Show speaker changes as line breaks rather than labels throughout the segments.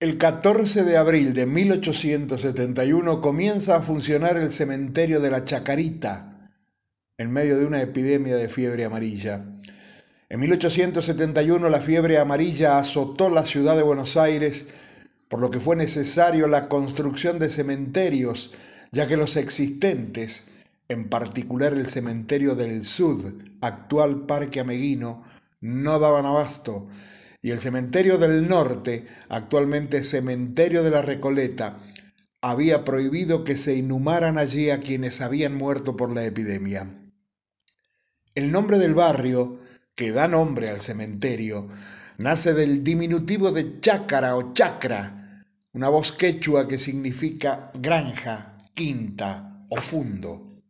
El 14 de abril de 1871 comienza a funcionar el cementerio de la Chacarita en medio de una epidemia de fiebre amarilla. En 1871 la fiebre amarilla azotó la ciudad de Buenos Aires, por lo que fue necesario la construcción de cementerios, ya que los existentes, en particular el cementerio del Sud, actual Parque Ameguino, no daban abasto y el cementerio del norte, actualmente cementerio de la Recoleta, había prohibido que se inhumaran allí a quienes habían muerto por la epidemia. El nombre del barrio, que da nombre al cementerio, nace del diminutivo de chácara o chacra, una voz quechua que significa granja, quinta o fundo.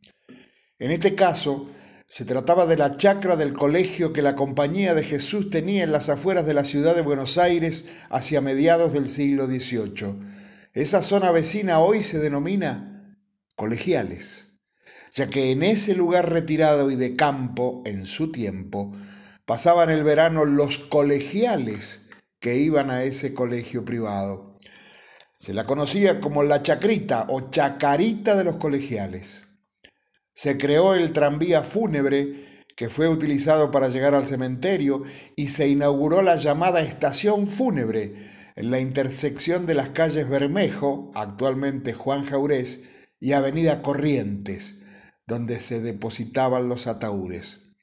En este caso, se trataba de la chacra del colegio que la Compañía de Jesús tenía en las afueras de la ciudad de Buenos Aires hacia mediados del siglo XVIII. Esa zona vecina hoy se denomina colegiales, ya que en ese lugar retirado y de campo, en su tiempo, pasaban el verano los colegiales que iban a ese colegio privado. Se la conocía como la chacrita o chacarita de los colegiales se creó el tranvía fúnebre que fue utilizado para llegar al cementerio y se inauguró la llamada estación fúnebre en la intersección de las calles Bermejo, actualmente Juan Jaurés, y Avenida Corrientes, donde se depositaban los ataúdes.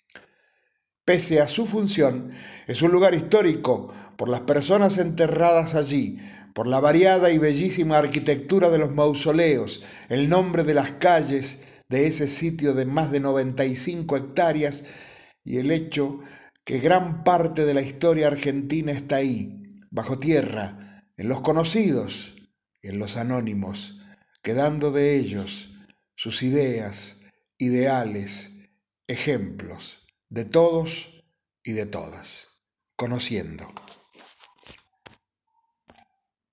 Pese a su función, es un lugar histórico por las personas enterradas allí, por la variada y bellísima arquitectura de los mausoleos, el nombre de las calles, de ese sitio de más de 95 hectáreas y el hecho que gran parte de la historia argentina está ahí, bajo tierra, en los conocidos y en los anónimos, quedando de ellos sus ideas, ideales, ejemplos, de todos y de todas, conociendo.